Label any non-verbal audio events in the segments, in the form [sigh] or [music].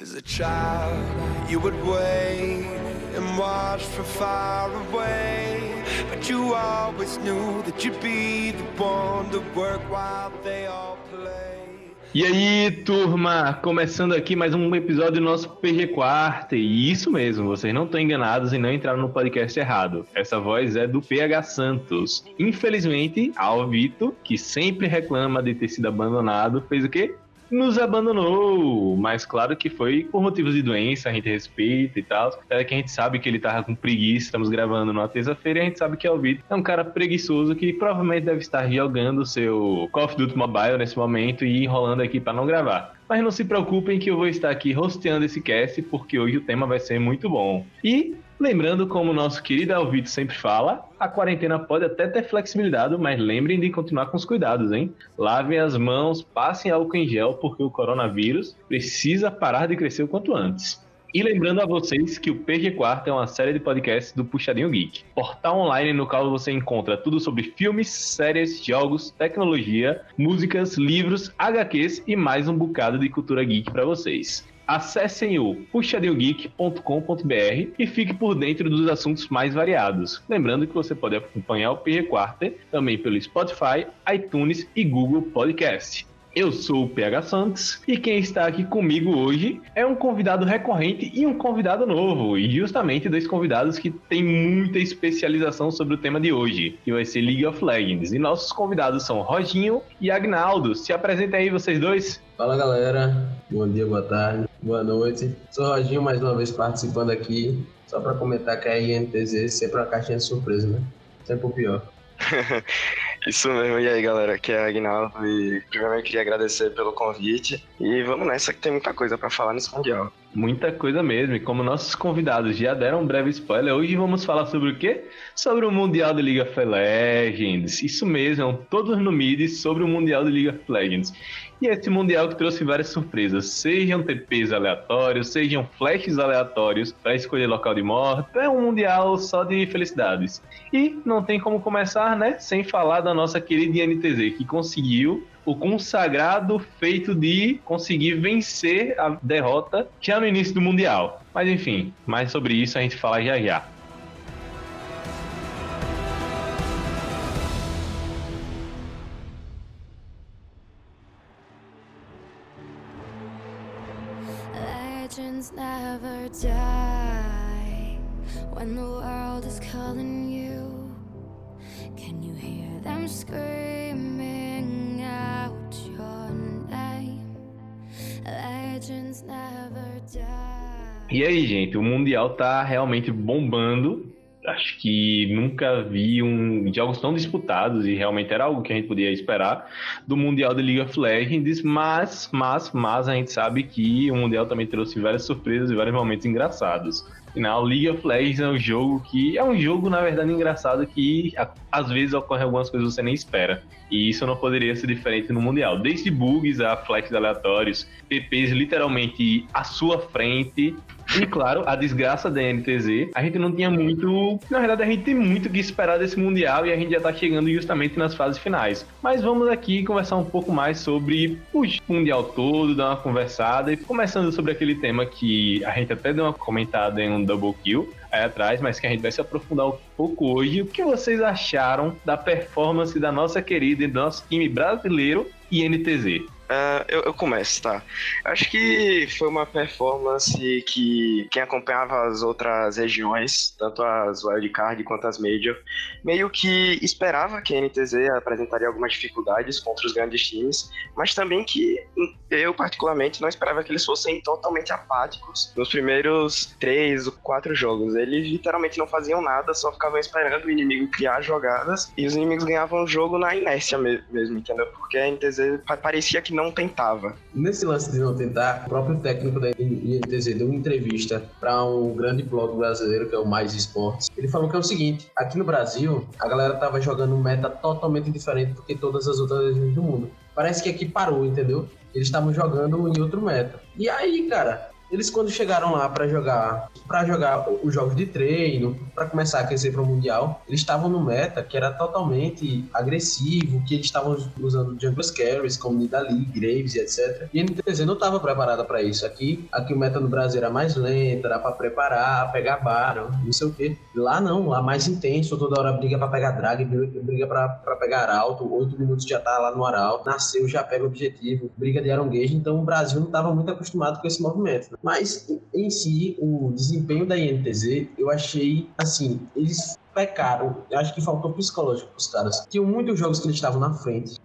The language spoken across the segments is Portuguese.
As a child, you would wait and watch from far away. But you always knew that you'd be the one to work while they all play. E aí, turma, começando aqui mais um episódio do nosso PG Quarta. E isso mesmo, vocês não estão enganados e não entraram no podcast errado. Essa voz é do PH Santos. Infelizmente, Alvito, que sempre reclama de ter sido abandonado, fez o quê? Nos abandonou. Mas claro que foi por motivos de doença, a gente respeita e tal. É que a gente sabe que ele tava com preguiça, estamos gravando numa terça-feira e a gente sabe que é o Vitor é um cara preguiçoso que provavelmente deve estar jogando seu Call of Duty Mobile nesse momento e enrolando aqui para não gravar. Mas não se preocupem que eu vou estar aqui rosteando esse cast porque hoje o tema vai ser muito bom. E Lembrando, como nosso querido Alvito sempre fala, a quarentena pode até ter flexibilidade, mas lembrem de continuar com os cuidados, hein? Lavem as mãos, passem álcool em gel, porque o coronavírus precisa parar de crescer o quanto antes. E lembrando a vocês que o PG Quarto é uma série de podcasts do Puxadinho Geek. Portal online no qual você encontra tudo sobre filmes, séries, jogos, tecnologia, músicas, livros, HQs e mais um bocado de cultura geek para vocês acessem o puxadinhogeek.com.br e fique por dentro dos assuntos mais variados. Lembrando que você pode acompanhar o PG Quarter também pelo Spotify, iTunes e Google Podcast. Eu sou o PH Santos e quem está aqui comigo hoje é um convidado recorrente e um convidado novo, e justamente dois convidados que têm muita especialização sobre o tema de hoje, que vai ser League of Legends. E nossos convidados são Roginho e Agnaldo. Se apresentem aí vocês dois. Fala galera, bom dia, boa tarde, boa noite. Sou Roginho mais uma vez participando aqui, só para comentar que a INTZ sempre é uma caixinha de surpresa, né? Sempre o pior. [laughs] Isso mesmo, e aí galera, aqui é Agnaldo e primeiramente queria agradecer pelo convite e vamos nessa que tem muita coisa para falar nesse Mundial. Muita coisa mesmo, e como nossos convidados já deram um breve spoiler, hoje vamos falar sobre o quê? Sobre o Mundial de League of Legends. Isso mesmo, todos no mid sobre o Mundial de League of Legends. E esse Mundial que trouxe várias surpresas, sejam TPs aleatórios, sejam flashes aleatórios para escolher local de morte, é um Mundial só de felicidades. E não tem como começar, né, sem falar da nossa querida INTZ, que conseguiu o consagrado feito de conseguir vencer a derrota já no início do Mundial. Mas enfim, mais sobre isso a gente fala já já. Legends never die when the world is calling you. Can you hear them screaming E aí, gente, o Mundial tá realmente bombando acho que nunca vi um jogos tão disputados e realmente era algo que a gente podia esperar do Mundial de League of Legends, mas, mas, mas a gente sabe que o Mundial também trouxe várias surpresas e vários momentos engraçados. Afinal, League of Legends é um jogo que é um jogo, na verdade, engraçado que às vezes ocorrem algumas coisas que você nem espera. E isso não poderia ser diferente no Mundial. Desde bugs a flex aleatórios, PPs literalmente à sua frente, e claro, a desgraça da NTZ, a gente não tinha muito. Na verdade, a gente tem muito que esperar desse Mundial e a gente já tá chegando justamente nas fases finais. Mas vamos aqui conversar um pouco mais sobre o Mundial todo, dar uma conversada e começando sobre aquele tema que a gente até deu uma comentada em um double kill aí atrás, mas que a gente vai se aprofundar um pouco hoje. O que vocês acharam da performance da nossa querida e do nosso time brasileiro INTZ? Uh, eu, eu, começo, tá? Acho que foi uma performance que quem acompanhava as outras regiões, tanto as wildcard quanto as major, meio que esperava que a NTZ apresentaria algumas dificuldades contra os grandes times, mas também que eu, particularmente, não esperava que eles fossem totalmente apáticos nos primeiros três ou quatro jogos. Eles literalmente não faziam nada, só ficavam esperando o inimigo criar jogadas e os inimigos ganhavam o jogo na inércia mesmo, entendeu? Porque a NTZ parecia que não tentava. Nesse lance de não tentar, o próprio técnico da INTZ deu uma entrevista para um grande blog brasileiro, que é o Mais Esportes. Ele falou que é o seguinte: aqui no Brasil, a galera tava jogando um meta totalmente diferente do que todas as outras regiões do mundo. Parece que aqui parou, entendeu? Eles estavam jogando em outro meta. E aí, cara, Eles quando chegaram lá para jogar, para jogar os jogos de treino, para começar a aquecer para o mundial, eles estavam no meta que era totalmente agressivo, que eles estavam usando jungle carries como Nidalee, Graves etc. E a NTZ não estava preparada para isso. Aqui, aqui o meta no Brasil era mais lento, era para preparar, pegar Baron, não sei o que. Lá não, lá mais intenso, toda hora briga para pegar drag, briga para pegar alto, oito minutos já tá lá no arauto, nasceu, já pega o objetivo, briga de Iron Gage, então o Brasil não estava muito acostumado com esse movimento. Né? Mas, em si, o desempenho da INTZ, eu achei, assim, eles pecaram. Eu acho que faltou psicológico pros caras. Tinham muitos jogos que eles estavam na frente,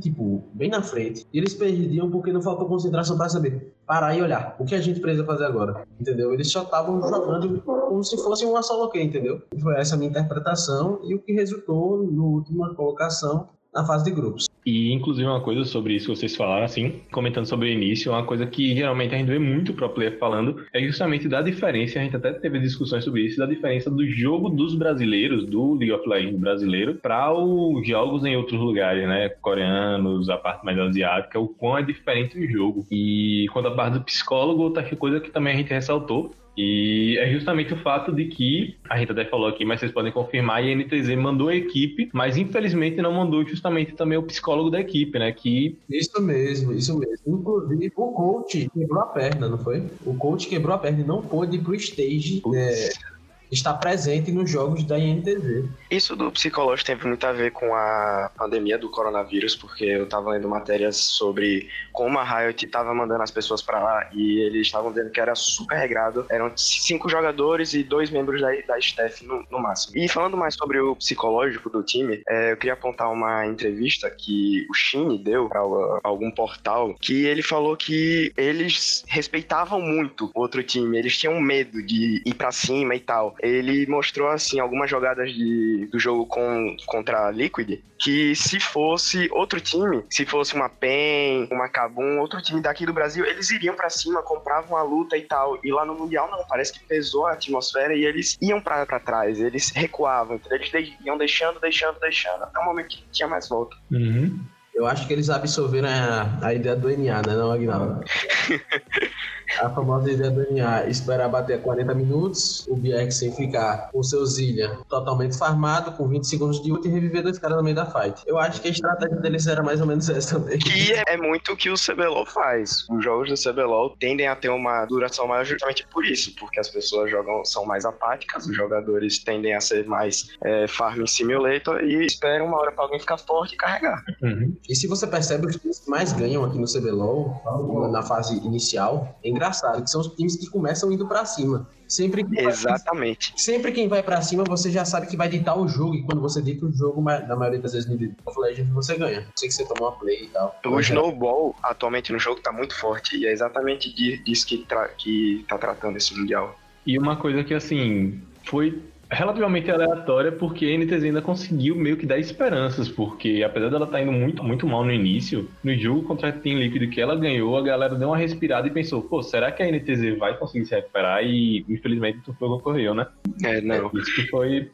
tipo, bem na frente, e eles perdiam porque não faltou concentração para saber parar e olhar. O que a gente precisa fazer agora? Entendeu? Eles só estavam jogando como se fosse uma solo que entendeu? Foi essa a minha interpretação e o que resultou no última colocação na fase de grupos. E, inclusive, uma coisa sobre isso que vocês falaram, assim, comentando sobre o início, uma coisa que geralmente a gente vê muito pro player falando é justamente da diferença, a gente até teve discussões sobre isso, da diferença do jogo dos brasileiros, do League of Legends brasileiro, para os jogos em outros lugares, né? Coreanos, a parte mais asiática, o quão é diferente o jogo. E quanto a parte do psicólogo, outra coisa que também a gente ressaltou e é justamente o fato de que, a gente até falou aqui, mas vocês podem confirmar, a NTZ mandou a equipe, mas infelizmente não mandou justamente também o psicólogo da equipe, né? Que... Isso mesmo, isso mesmo. Inclusive, o coach quebrou a perna, não foi? O coach quebrou a perna e não pôde ir pro stage. É está presente nos jogos da INTZ. Isso do psicológico tem muito a ver com a pandemia do coronavírus, porque eu estava lendo matérias sobre como a Riot estava mandando as pessoas para lá e eles estavam dizendo que era super regrado. Eram cinco jogadores e dois membros da, da staff no, no máximo. E falando mais sobre o psicológico do time, é, eu queria apontar uma entrevista que o Shine deu para algum portal, que ele falou que eles respeitavam muito o outro time, eles tinham medo de ir para cima e tal ele mostrou assim algumas jogadas de, do jogo com, contra a Liquid que se fosse outro time, se fosse uma PEN, uma Kabum, outro time daqui do Brasil, eles iriam para cima, compravam a luta e tal. E lá no Mundial não, parece que pesou a atmosfera e eles iam para trás, eles recuavam, eles iam deixando, deixando, deixando, até o momento que tinha mais volta. Uhum. Eu acho que eles absorveram a, a ideia do NA, né, não, Aguinaldo? [laughs] a famosa ideia do NA, esperar bater 40 minutos, o BX sem ficar com seu Zilha totalmente farmado, com 20 segundos de ult e reviver dois caras no meio da fight. Eu acho que a estratégia deles era mais ou menos essa também. Que é muito o que o CBLOL faz. Os jogos do CBLOL tendem a ter uma duração maior justamente por isso, porque as pessoas jogam, são mais apáticas, os jogadores tendem a ser mais é, farming simulator e esperam uma hora pra alguém ficar forte e carregar. Uhum. E se você percebe, os times que mais ganham aqui no CBLOL, na fase inicial, é engraçado, que são os times que começam indo para cima. Sempre Exatamente. Vai, sempre quem vai para cima, você já sabe que vai ditar o jogo. E quando você dita o jogo, na maioria das vezes no League of Legends, você ganha. Não sei que você tomou uma play e tal. O Snowball, atualmente no jogo, tá muito forte. E é exatamente disso que, tra que tá tratando esse Mundial. E uma coisa que, assim, foi relativamente aleatória, porque a NTZ ainda conseguiu meio que dar esperanças, porque apesar dela estar tá indo muito, muito mal no início, no jogo contra a Team Liquid que ela ganhou, a galera deu uma respirada e pensou, pô, será que a NTZ vai conseguir se recuperar? E infelizmente o que ocorreu, né? É, não. Isso que foi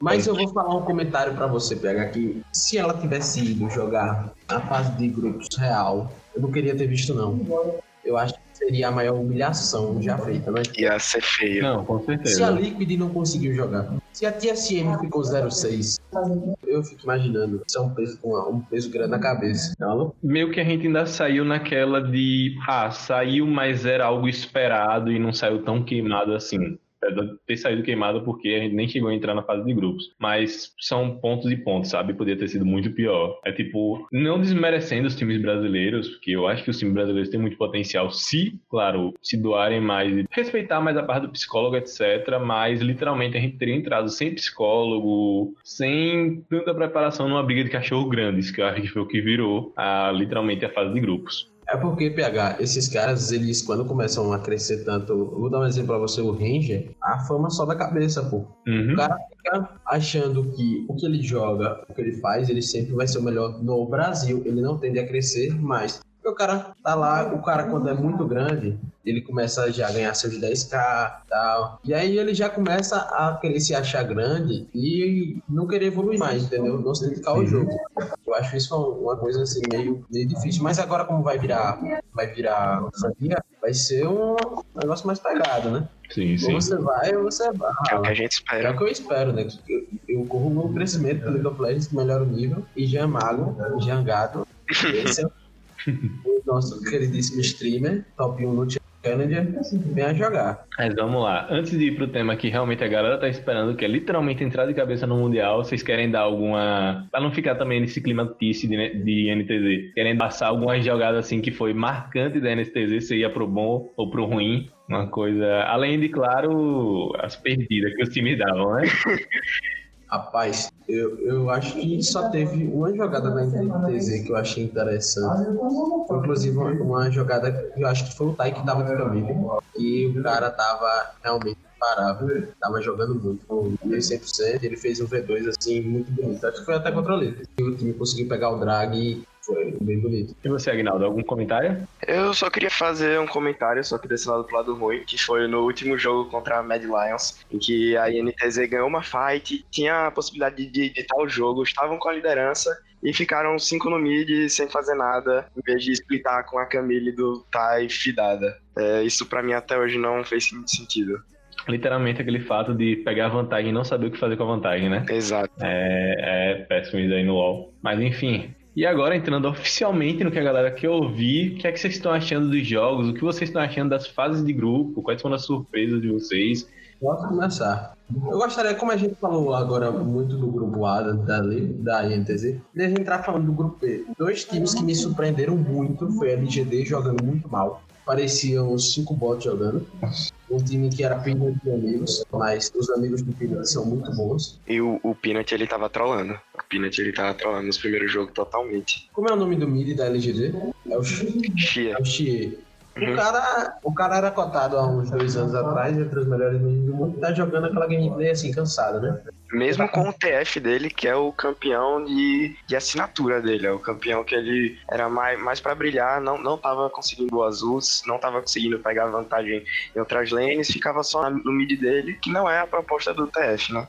mas eu vou falar um comentário para você, PH, que se ela tivesse ido jogar a fase de grupos real, eu não queria ter visto, não. Eu acho seria a maior humilhação já feita, né? Ia ser feio. Não, com certeza. Se a Liquid não conseguiu jogar, se a TSM ficou 0,6, eu fico imaginando, isso é um peso, um peso grande na cabeça. Não? É Meio que a gente ainda saiu naquela de, ah, saiu, mas era algo esperado e não saiu tão queimado assim ter saído queimado porque a gente nem chegou a entrar na fase de grupos. Mas são pontos e pontos, sabe? Podia ter sido muito pior. É tipo, não desmerecendo os times brasileiros, porque eu acho que os times brasileiros têm muito potencial, se, claro, se doarem mais, respeitar mais a parte do psicólogo, etc. Mas literalmente a gente teria entrado sem psicólogo, sem tanta preparação numa briga de cachorro grandes, que eu acho que foi o que virou a, literalmente a fase de grupos. É porque, PH, esses caras, eles, quando começam a crescer tanto. Vou dar um exemplo pra você, o Ranger, a fama sobe a cabeça, pô. Uhum. O cara fica achando que o que ele joga, o que ele faz, ele sempre vai ser o melhor no Brasil. Ele não tende a crescer mais. Porque o cara tá lá, o cara quando é muito grande, ele começa já a ganhar seus 10k e tal. E aí ele já começa a querer se achar grande e não querer evoluir mais, entendeu? Não se dedicar ao jogo. Eu acho isso uma coisa assim meio, meio difícil. Mas agora como vai virar, vai virar franquia, vai ser um negócio mais pegado, né? Sim, sim. Ou você vai ou você vai. É o que a gente É espera. o que eu espero, né? Eu, eu corro o crescimento do League of Legends, que melhora o nível. E Jean Mago, Jean Gato. [laughs] Esse é o nosso queridíssimo streamer, top 1 no Challenger, venha jogar. Mas vamos lá. Antes de ir pro tema que realmente a galera tá esperando, que é literalmente entrar de cabeça no Mundial, vocês querem dar alguma. Pra não ficar também nesse clima tice de, de NTZ, querem passar alguma jogada assim que foi marcante da NTZ, se ia pro bom ou pro ruim? Uma coisa. Além de, claro, as perdidas que os times davam, né? [laughs] Rapaz, eu, eu acho que só teve uma jogada na NTZ que eu achei interessante. Foi inclusive uma, uma jogada que eu acho que foi o Tai que tava de Camille. E o cara tava realmente imparável. Tava jogando muito, com 100%. Ele fez um V2 assim, muito bonito. Acho que foi até contra o. E o time conseguiu pegar o drag foi bem bonito. E você, Agnaldo, algum comentário? Eu só queria fazer um comentário, só que desse lado pro lado ruim, que foi no último jogo contra a Mad Lions, em que a INTZ ganhou uma fight, tinha a possibilidade de editar o jogo, estavam com a liderança e ficaram cinco no mid sem fazer nada, em vez de splitar com a Camille do Tai fidada. É, isso pra mim até hoje não fez muito sentido. Literalmente aquele fato de pegar a vantagem e não saber o que fazer com a vantagem, né? Exato. É, é péssimo isso aí no UOL. Mas enfim. E agora, entrando oficialmente no que a galera quer ouvir, o que é que vocês estão achando dos jogos? O que vocês estão achando das fases de grupo? Quais foram as surpresas de vocês? Posso começar. Eu gostaria, como a gente falou agora muito do grupo A da, da INTZ, de a gente entrar falando do grupo B. Dois times que me surpreenderam muito foi a LGD jogando muito mal. Pareciam cinco bots jogando. Um time que era Peanut de amigos, mas os amigos do Peanut são muito bons. E o, o Peanut ele tava trolando. O Peanut ele tava trolando nos primeiros jogos totalmente. Como é o nome do mid da LGD? É o, Xi- Chia. é o Xie. Uhum. O, cara, o cara era cotado há uns dois anos atrás entre os melhores do mundo e tá jogando aquela gameplay assim, cansada, né? Mesmo com o TF dele, que é o campeão de, de assinatura dele, é o campeão que ele era mais, mais para brilhar, não, não tava conseguindo boas ults, não tava conseguindo pegar vantagem em outras lanes, ficava só no mid dele, que não é a proposta do TF, né?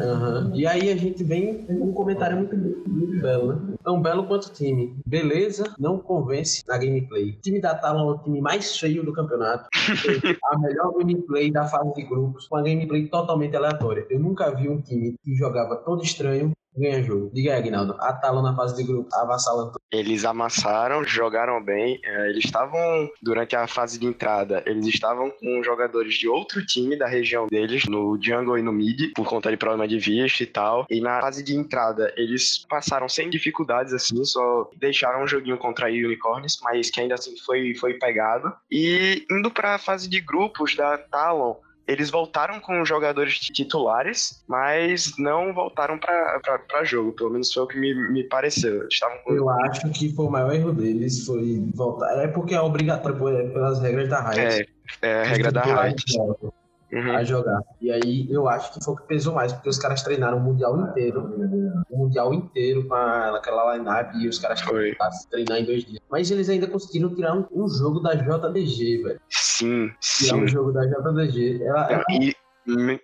Aham. E aí a gente vem com um comentário muito, muito belo, né? Tão belo quanto o time. Beleza, não convence na gameplay. O time da Talon é o time mais feio do campeonato. [laughs] A melhor gameplay da fase de grupos, com uma gameplay totalmente aleatória. Eu nunca vi um time que jogava todo estranho ganhar jogo. Diga aí, Aguinaldo. A Talon na fase de grupos avassalando Eles amassaram, jogaram bem. é, Eles estavam, durante a fase de entrada, eles estavam com jogadores de outro time da região deles, no jungle e no mid, por conta de problema de vista e tal. E na fase de entrada, eles passaram sem dificuldades, assim, só deixaram um joguinho contra a Unicorns, mas que ainda assim foi, foi pegado. E indo pra fase de grupos da Talon, eles voltaram com jogadores titulares, mas não voltaram pra jogo. Pelo menos foi o que me, me pareceu. Estavam com Eu acho que foi o maior erro deles, foi voltar. É porque é obrigatório pelas regras da Riot. É, é a regra da Riot. Uhum. A jogar. E aí eu acho que foi o que pesou mais, porque os caras treinaram o Mundial inteiro. O Mundial inteiro com aquela line-up e os caras treinar em dois dias. Mas eles ainda conseguiram tirar um, um jogo da JDG, velho. Sim, Tirar um sim. jogo da JDG. Ela, ela- E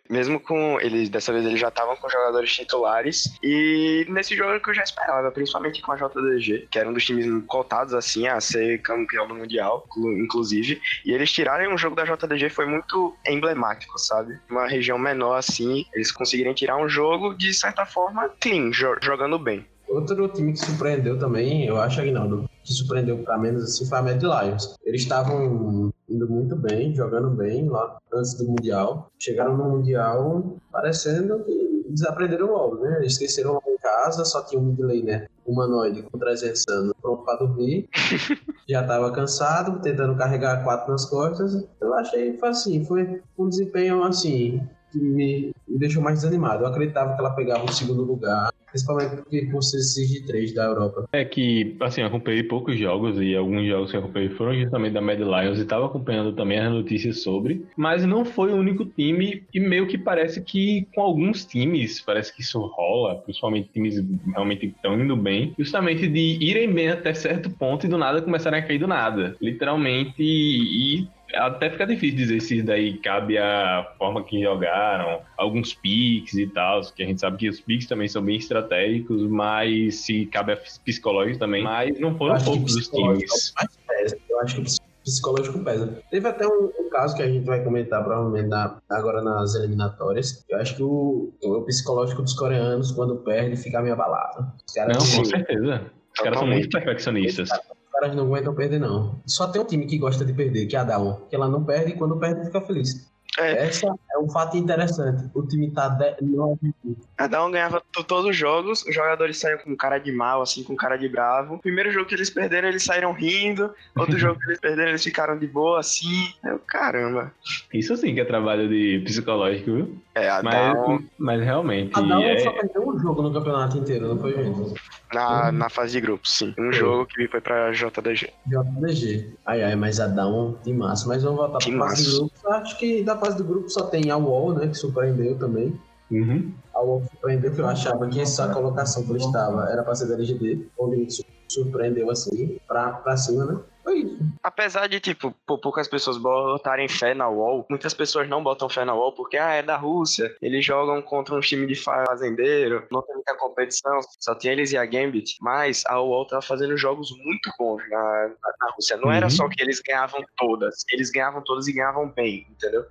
mesmo com eles, dessa vez eles já estavam com jogadores titulares. E nesse jogo que eu já esperava, principalmente com a JDG, que era um dos times cotados assim a ser campeão do Mundial, inclu- inclusive. E eles tirarem um jogo da JDG foi muito emblemático, sabe? Uma região menor assim, eles conseguirem tirar um jogo de certa forma clean, jo- jogando bem. Outro time que surpreendeu também, eu acho, Aguinaldo, que surpreendeu pra menos assim, foi a Mad Lions. Eles estavam indo muito bem, jogando bem lá antes do Mundial. Chegaram no Mundial parecendo que desaprenderam logo, né? Eles esqueceram logo em casa, só tinha um mid laner humanoide com 300 anos pronto pra dormir. [laughs] Já tava cansado, tentando carregar quatro nas costas. Eu achei foi assim, foi um desempenho assim, que me, deixou mais desanimado. Eu acreditava que ela pegava o segundo lugar, principalmente porque por ser de 3 da Europa. É que, assim, eu acompanhei poucos jogos e alguns jogos que eu acompanhei foram justamente da Mad Lions e estava acompanhando também as notícias sobre, mas não foi o único time e meio que parece que com alguns times, parece que isso rola, principalmente times realmente estão indo bem, justamente de irem bem até certo ponto e do nada começarem a cair do nada, literalmente, e até fica difícil dizer se daí cabe à forma que jogaram, alguns picks e tal, que a gente sabe que os picks também são bem estratégicos, mas se cabe a psicológico também. Mas não foram poucos os times. é. Eu acho que psicológico pesa. Teve até um, um, caso que a gente vai comentar provavelmente na, agora nas eliminatórias. Eu acho que o, o psicológico dos coreanos, quando perde, fica meio abalado. Não, com certeza. Os caras são muito perfeccionistas. Caras não aguentam perder, não. Só tem um time que gosta de perder, que é a Dawn. Que ela não perde e quando perde fica feliz. É. Essa é um fato interessante. O time tá 9 A Down ganhava todos os jogos, os jogadores saíram com cara de mal, assim, com cara de bravo. Primeiro jogo que eles perderam, eles saíram rindo. Outro [laughs] jogo que eles perderam, eles ficaram de boa, assim. Eu, caramba. Isso sim que é trabalho de psicológico, viu? É, a mas, mas realmente. A Down é... só perdeu um jogo no campeonato inteiro, não foi, gente? Na, na fase de grupos, sim. Um jogo que foi pra JDG. JDG. Ai, ai, mas a Down de massa. Mas vamos voltar pra fase de grupos. Acho que da fase do grupo só tem a UOL, né? Que surpreendeu também. Uhum. A UOL surpreendeu que eu achava que essa colocação que ele estava era pra ser da LGD. Onde surpreendeu assim, pra cima, né? Foi isso. Apesar de, tipo, poucas pessoas botarem fé na UOL, muitas pessoas não botam fé na UOL porque, ah, é da Rússia, eles jogam contra um time de fazendeiro, não tem muita competição, só tem eles e a Gambit. Mas a UOL tava fazendo jogos muito bons na, na, na Rússia. Não uhum. era só que eles ganhavam todas, eles ganhavam todas e ganhavam bem, entendeu?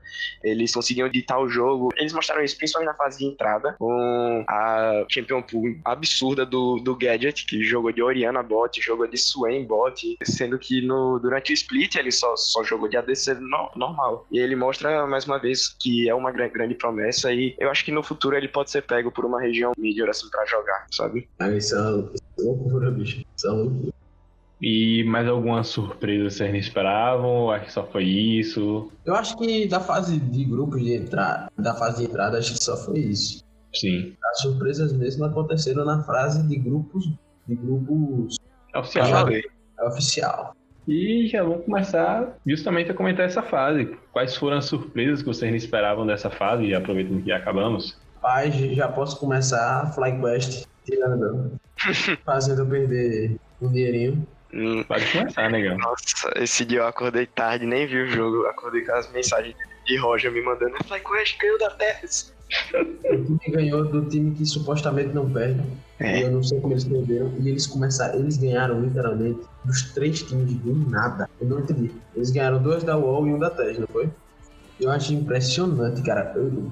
Eles conseguiam ditar o jogo. Eles mostraram isso principalmente na fase de entrada, com a Champion Pool absurda do, do Gadget, que jogou de Oriana bot, jogou de Swain bot, sendo que no, durante o split ele só, só jogou de ADC no, normal. E ele mostra mais uma vez que é uma grande, grande promessa e eu acho que no futuro ele pode ser pego por uma região mídia assim pra jogar, sabe? Ah, isso é loucura, bicho. Isso é loucura. E mais alguma surpresa vocês não esperavam? Acho que só foi isso. Eu acho que da fase de grupos de entrada, da fase de entrada, acho que só foi isso. Sim. As surpresas mesmo aconteceram na fase de grupos. De grupos. É oficial. É oficial. E já vamos começar justamente a comentar essa fase. Quais foram as surpresas que vocês não esperavam dessa fase? E aproveitando que acabamos. Pai, já posso começar a FlyQuest tirando, [laughs] fazendo eu perder um dinheirinho. Hum. Pode começar, negão. Nossa, esse dia eu acordei tarde, nem vi o jogo. Acordei com as mensagens de Roger me mandando. FlyQuest ganhou da Tess. O time ganhou do time que supostamente não perde. É. Eu não sei como eles perderam. E eles começaram, eles ganharam literalmente dos três times do nada. Eu não entendi. Eles ganharam dois da UOL e um da TES, não foi? Eu acho impressionante, cara. Eu,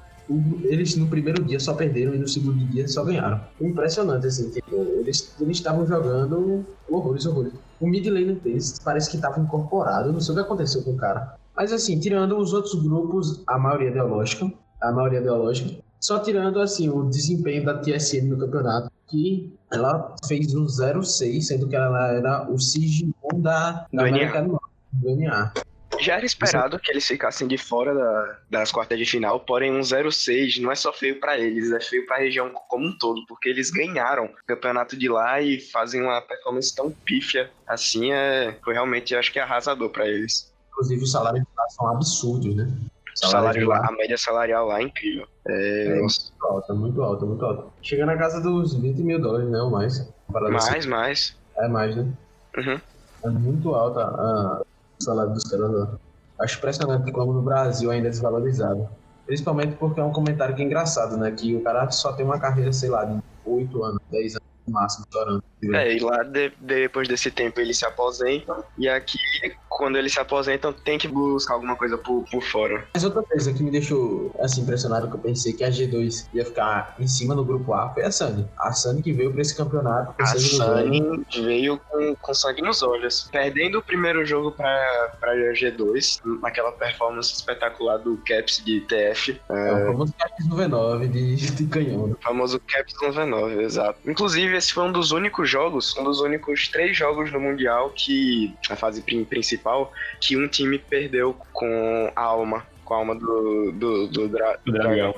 eles no primeiro dia só perderam e no segundo dia só ganharam. Impressionante, assim. Tipo, eles estavam jogando horrores, horrores. O mid laner deles parece que estava incorporado. Não sei o que aconteceu com o cara. Mas assim, tirando os outros grupos, a maioria ideológica, a maioria ideológica, só tirando assim o desempenho da TSM no campeonato, que ela fez um 0-6, sendo que ela era o Sigimon da, da América do Norte, do NA. Já era esperado que eles ficassem de fora da, das quartas de final, porém um 0-6 não é só feio para eles, é feio para a região como um todo, porque eles ganharam o campeonato de lá e fazem uma performance tão pífia assim, é, foi realmente, acho que arrasador para eles. Inclusive os salários de lá são absurdos, né? Salário lá, a média salarial lá é incrível. É, é muito alta, muito alta, muito alta. Chega na casa dos 20 mil dólares, né? Ou mais. Mais, assim. mais. É mais, né? Uhum. É muito alta a, o salário dos caras lá. Acho impressionante como no Brasil ainda é desvalorizado. Principalmente porque é um comentário que é engraçado, né? Que o cara só tem uma carreira, sei lá, de 8 anos, 10 anos no máximo, estourando. É, e lá de, depois desse tempo ele se aposenta. E aqui, quando eles se aposentam, tem que buscar alguma coisa por, por fora. Mas outra coisa que me deixou assim, impressionado, que eu pensei que a G2 ia ficar em cima no grupo A, foi a Sunny. A Sunny que veio pra esse campeonato. A Sunny veio com, com sangue nos olhos. Perdendo o primeiro jogo pra, pra G2, naquela performance espetacular do Caps de TF. É, é o famoso Caps no V9 de, de canhão. O famoso Caps no V9, exato. Inclusive, esse foi um dos únicos jogos, um dos únicos três jogos no Mundial que, a fase principal, que um time perdeu com a alma, com a alma do, do, do, dra do dragão.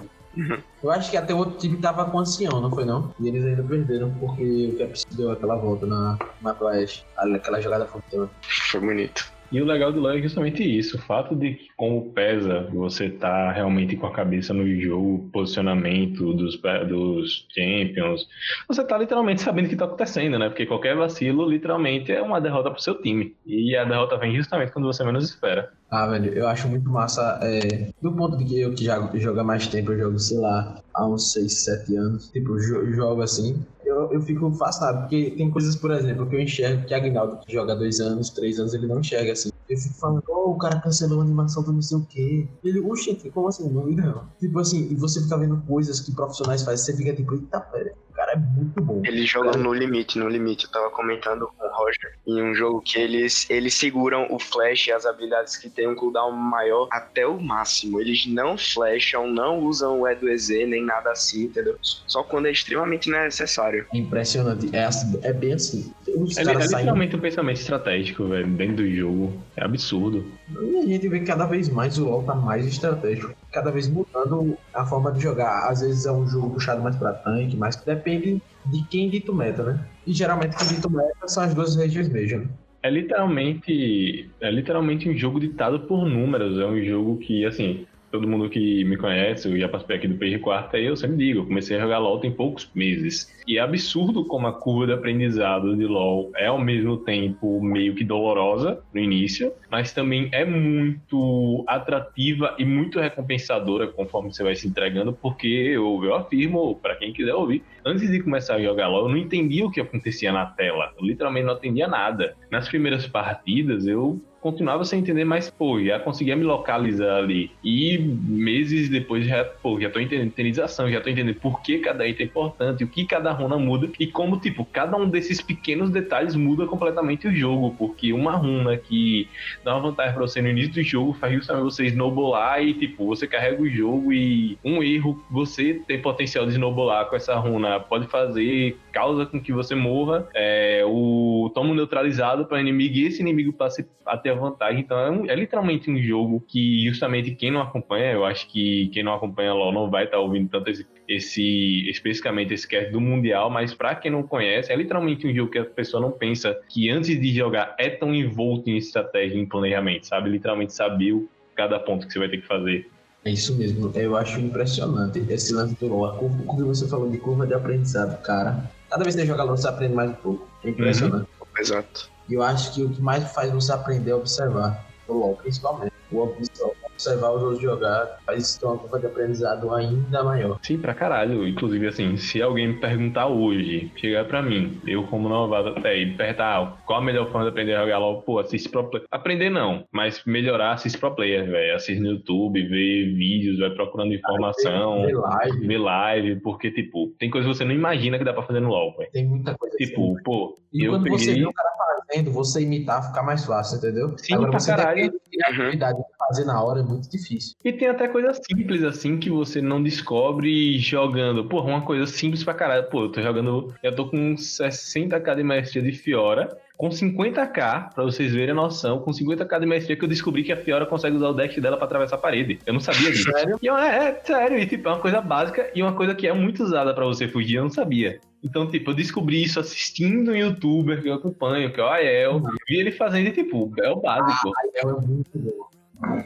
Eu acho que até o outro time tava com ancião, não foi não? E eles ainda perderam porque o Caps deu aquela volta na, na Flash, aquela jogada foi Foi bonito. E o legal do LoL é justamente isso, o fato de que como pesa você tá realmente com a cabeça no jogo, posicionamento dos, dos champions, você tá literalmente sabendo o que tá acontecendo, né? Porque qualquer vacilo, literalmente, é uma derrota pro seu time. E a derrota vem justamente quando você menos espera. Ah, velho, eu acho muito massa. É, do ponto de que eu que já jogo mais tempo, eu jogo, sei lá, há uns 6, 7 anos. Tipo, jogo assim. Eu, eu fico fascinado, porque tem coisas, por exemplo, que eu enxergo que Agnaldo, que joga dois anos, três anos, ele não enxerga assim. Eu fico falando, oh, o cara cancelou a animação do não sei o quê. Ele, oxe, como assim? Não, não. Tipo assim, e você fica vendo coisas que profissionais fazem, você fica tipo, eita, pera, muito bom. Ele joga no limite, no limite. Eu tava comentando com o Roger em um jogo que eles, eles seguram o flash e as habilidades que tem um cooldown maior até o máximo. Eles não flasham, não usam o E do EZ, nem nada assim, entendeu? Só quando é extremamente necessário. É impressionante. É, assim, é bem assim. Os É, é literalmente um pensamento estratégico, velho, dentro do jogo. É absurdo. E a gente vê que cada vez mais o LoL tá mais estratégico. Cada vez mudando a forma de jogar. Às vezes é um jogo puxado mais pra tanque, mas depende de quem dita o meta, né? E geralmente quem dita o meta são as duas regiões mesmo. né? É literalmente, é literalmente um jogo ditado por números. É um jogo que, assim, todo mundo que me conhece, eu já participei aqui do PG Quarta, eu sempre digo, eu comecei a jogar LoL tem poucos meses. E é absurdo como a curva de aprendizado de LoL é ao mesmo tempo meio que dolorosa no início, mas também é muito atrativa e muito recompensadora conforme você vai se entregando, porque eu, eu afirmo, para quem quiser ouvir, antes de começar a jogar LoL, eu não entendia o que acontecia na tela. Eu literalmente não entendia nada. Nas primeiras partidas, eu continuava sem entender, mas, pô, já conseguia me localizar ali. E meses depois já, pô, já tô entendendo tenização, já tô entendendo por que cada item é importante, o que cada runa muda e como, tipo, cada um desses pequenos detalhes muda completamente o jogo, porque uma runa que dá uma vantagem pra você no início do jogo faz justamente você snowballar e, tipo, você carrega o jogo e um erro você tem potencial de snowballar com essa runa pode fazer, causa com que você morra, é, o tomo neutralizado para inimigo e esse inimigo passe a a vantagem. Então é, um- é literalmente um jogo que justamente quem não acompanha, eu acho que quem não acompanha LoL não vai estar ouvindo tanto esse, esse especificamente esse cast do Mundial, mas para quem não conhece, é literalmente um jogo que a pessoa não pensa que antes de jogar é tão envolto em estratégia e em planejamento, sabe? Literalmente saber o- cada ponto que você vai ter que fazer. É isso mesmo. Eu acho impressionante esse lance do LoL. A curva, como você falou de curva de aprendizado, cara. Cada vez que você joga LoL, você aprende mais um pouco. É impressionante. Exato. E eu acho que o que mais faz você aprender é observar. O LoL, principalmente. O obs- observar os outros jogar faz ter uma curva de aprendizado ainda maior. Sim, pra caralho. Inclusive, assim, se alguém me perguntar hoje, chegar pra mim, eu como novato até, e perguntar ah, qual a melhor forma de aprender a jogar LOL, pô, assiste pro player. Aprender não, mas melhorar, assiste pro player, velho. Assiste no YouTube, vê vídeos, vai procurando informação, Ver live, vê live, porque, tipo, tem coisas que você não imagina que dá pra fazer no LOL, velho. tem muita coisa Tipo, assim. pô, E eu quando você peguei. vê o cara fazendo, você imitar fica mais fácil, entendeu? Sim, Agora pra você caralho. ter a habilidade de fazer na hora é muito difícil. E tem até coisas simples assim que você não descobre jogando. Porra, uma coisa simples pra caralho. Pô, eu tô jogando. Eu tô com 60k de maestria de Fiora. Com 50k, pra vocês verem a noção, com 50k de maestria que eu descobri que a Fiora consegue usar o dash dela pra atravessar a parede. Eu não sabia disso. Sério? E é, é sério, e tipo, é uma coisa básica e uma coisa que é muito usada pra você fugir, eu não sabia. Então, tipo, eu descobri isso assistindo um youtuber que eu acompanho, que é o Ael, vi ele fazendo e, tipo, é o básico. É muito bom.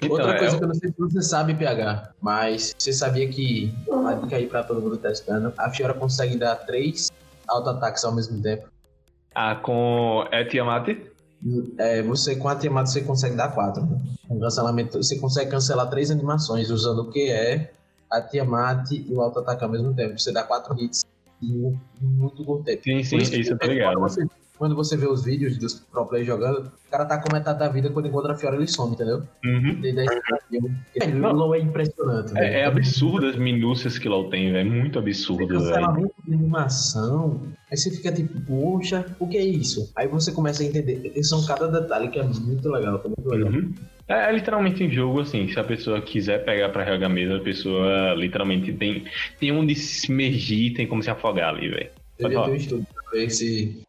Então, Outra coisa que eu não sei se você sabe, PH, mas você sabia que, uma dica aí pra todo mundo testando, a Fiora consegue dar três auto-ataques ao mesmo tempo. Ah, com. É Tiamat? É, você com a Tiamat você consegue dar quatro. Com cancelamento, você consegue cancelar três animações usando o que é a Tiamat e o auto-ataque ao mesmo tempo. Você dá quatro hits muito curto tempo. Sim, sim, que isso eu tô quando ligado. você, quando você vê os vídeos dos pro players jogando, o cara tá com metade da vida, quando encontra a Fiora ele some, entendeu? Uhum. 10 O Não. LoL é impressionante. É, é absurdo as minúcias que LOL tem, velho. É muito absurdo, velho. cancelamento de animação. Aí você fica tipo, poxa, o que é isso? Aí você começa a entender. São cada detalhe que é muito legal, tá muito legal. Uhum. É, é literalmente um jogo assim, se a pessoa quiser pegar pra jogar mesmo, a pessoa literalmente tem, tem onde se imergir, tem como se afogar ali, velho. Falar. ter um estudo pra ver se,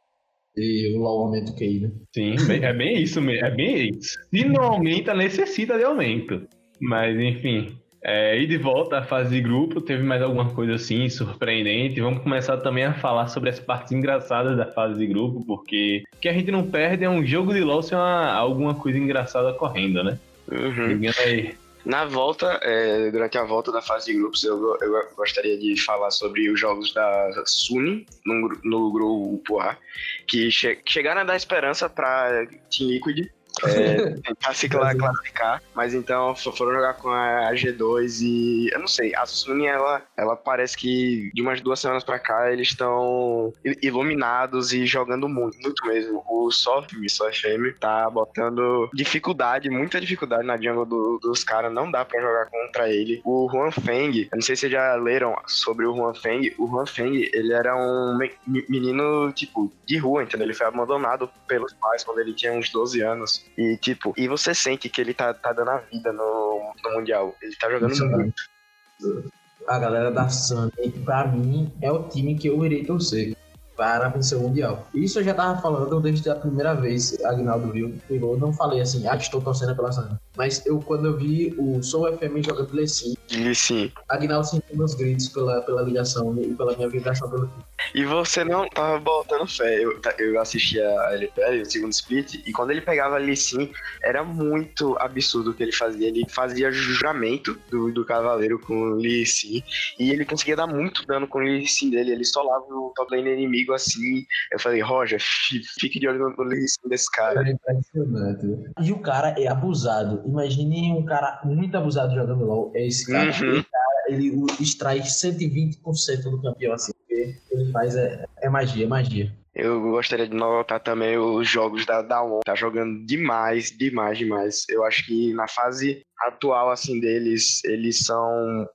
se o LoL aumenta o QI, né? Sim, bem- é bem isso mesmo, é bem isso. Se não aumenta, necessita de aumento. Mas, enfim, é, e de volta à fase de grupo, teve mais alguma coisa assim surpreendente. Vamos começar também a falar sobre as partes engraçadas da fase de grupo, porque o que a gente não perde é um jogo de LoL sem uma- alguma coisa engraçada ocorrendo, né? Uhum. Aí. Na volta, é, durante a volta da fase de grupos, eu, eu gostaria de falar sobre os jogos da Suni no, no grupo A, que che- chegaram a dar esperança para Team Liquid, é, [laughs] tentar se classificar. Mas então foram jogar com a G2 e eu não sei, a Suni ela, ela parece que de umas duas semanas pra cá eles estão iluminados e jogando muito, muito mesmo. O Soft, o Soft FM, tá botando dificuldade, muita dificuldade na jungle do, dos caras, não dá pra jogar contra ele. O Juan Feng, eu não sei se vocês já leram sobre o Juan Feng, o Juan Feng, ele era um menino, tipo, de rua, entendeu? Ele foi abandonado pelos pais quando ele tinha uns 12 anos. E, tipo, e você sente que ele tá, tá dando a vida no, no Mundial. Ele tá jogando Isso muito. A galera da Sunny, pra mim, é o time que eu irei torcer para vencer o Mundial. Isso eu já tava falando desde a primeira vez, Agnaldo viu, eu não falei assim, ah, estou torcendo pela Sunny. Mas eu, quando eu vi o Soul FM jogando Lecim, Lecim. Agnaldo sentiu meus gritos pela, pela ligação e pela minha vibração pelo time. E você não tava botando fé. Eu, eu assistia a LPL, o segundo split, e quando ele pegava ali sim, era muito absurdo o que ele fazia. Ele fazia juramento do, do cavaleiro com o Lee Sin, e ele conseguia dar muito dano com o Lee Sin dele. Ele solava o top lane inimigo assim. Eu falei, Roger, fique de olho no, Lee Sin desse cara. É impressionante. E o cara é abusado. Imagine um cara muito abusado jogando LOL. É esse cara. Uhum. cara ele extrai 120% do campeão assim ele faz é, é magia, é magia. Eu gostaria de notar também os jogos da Dawn. Tá jogando demais, demais, demais. Eu acho que na fase atual, assim, deles, eles são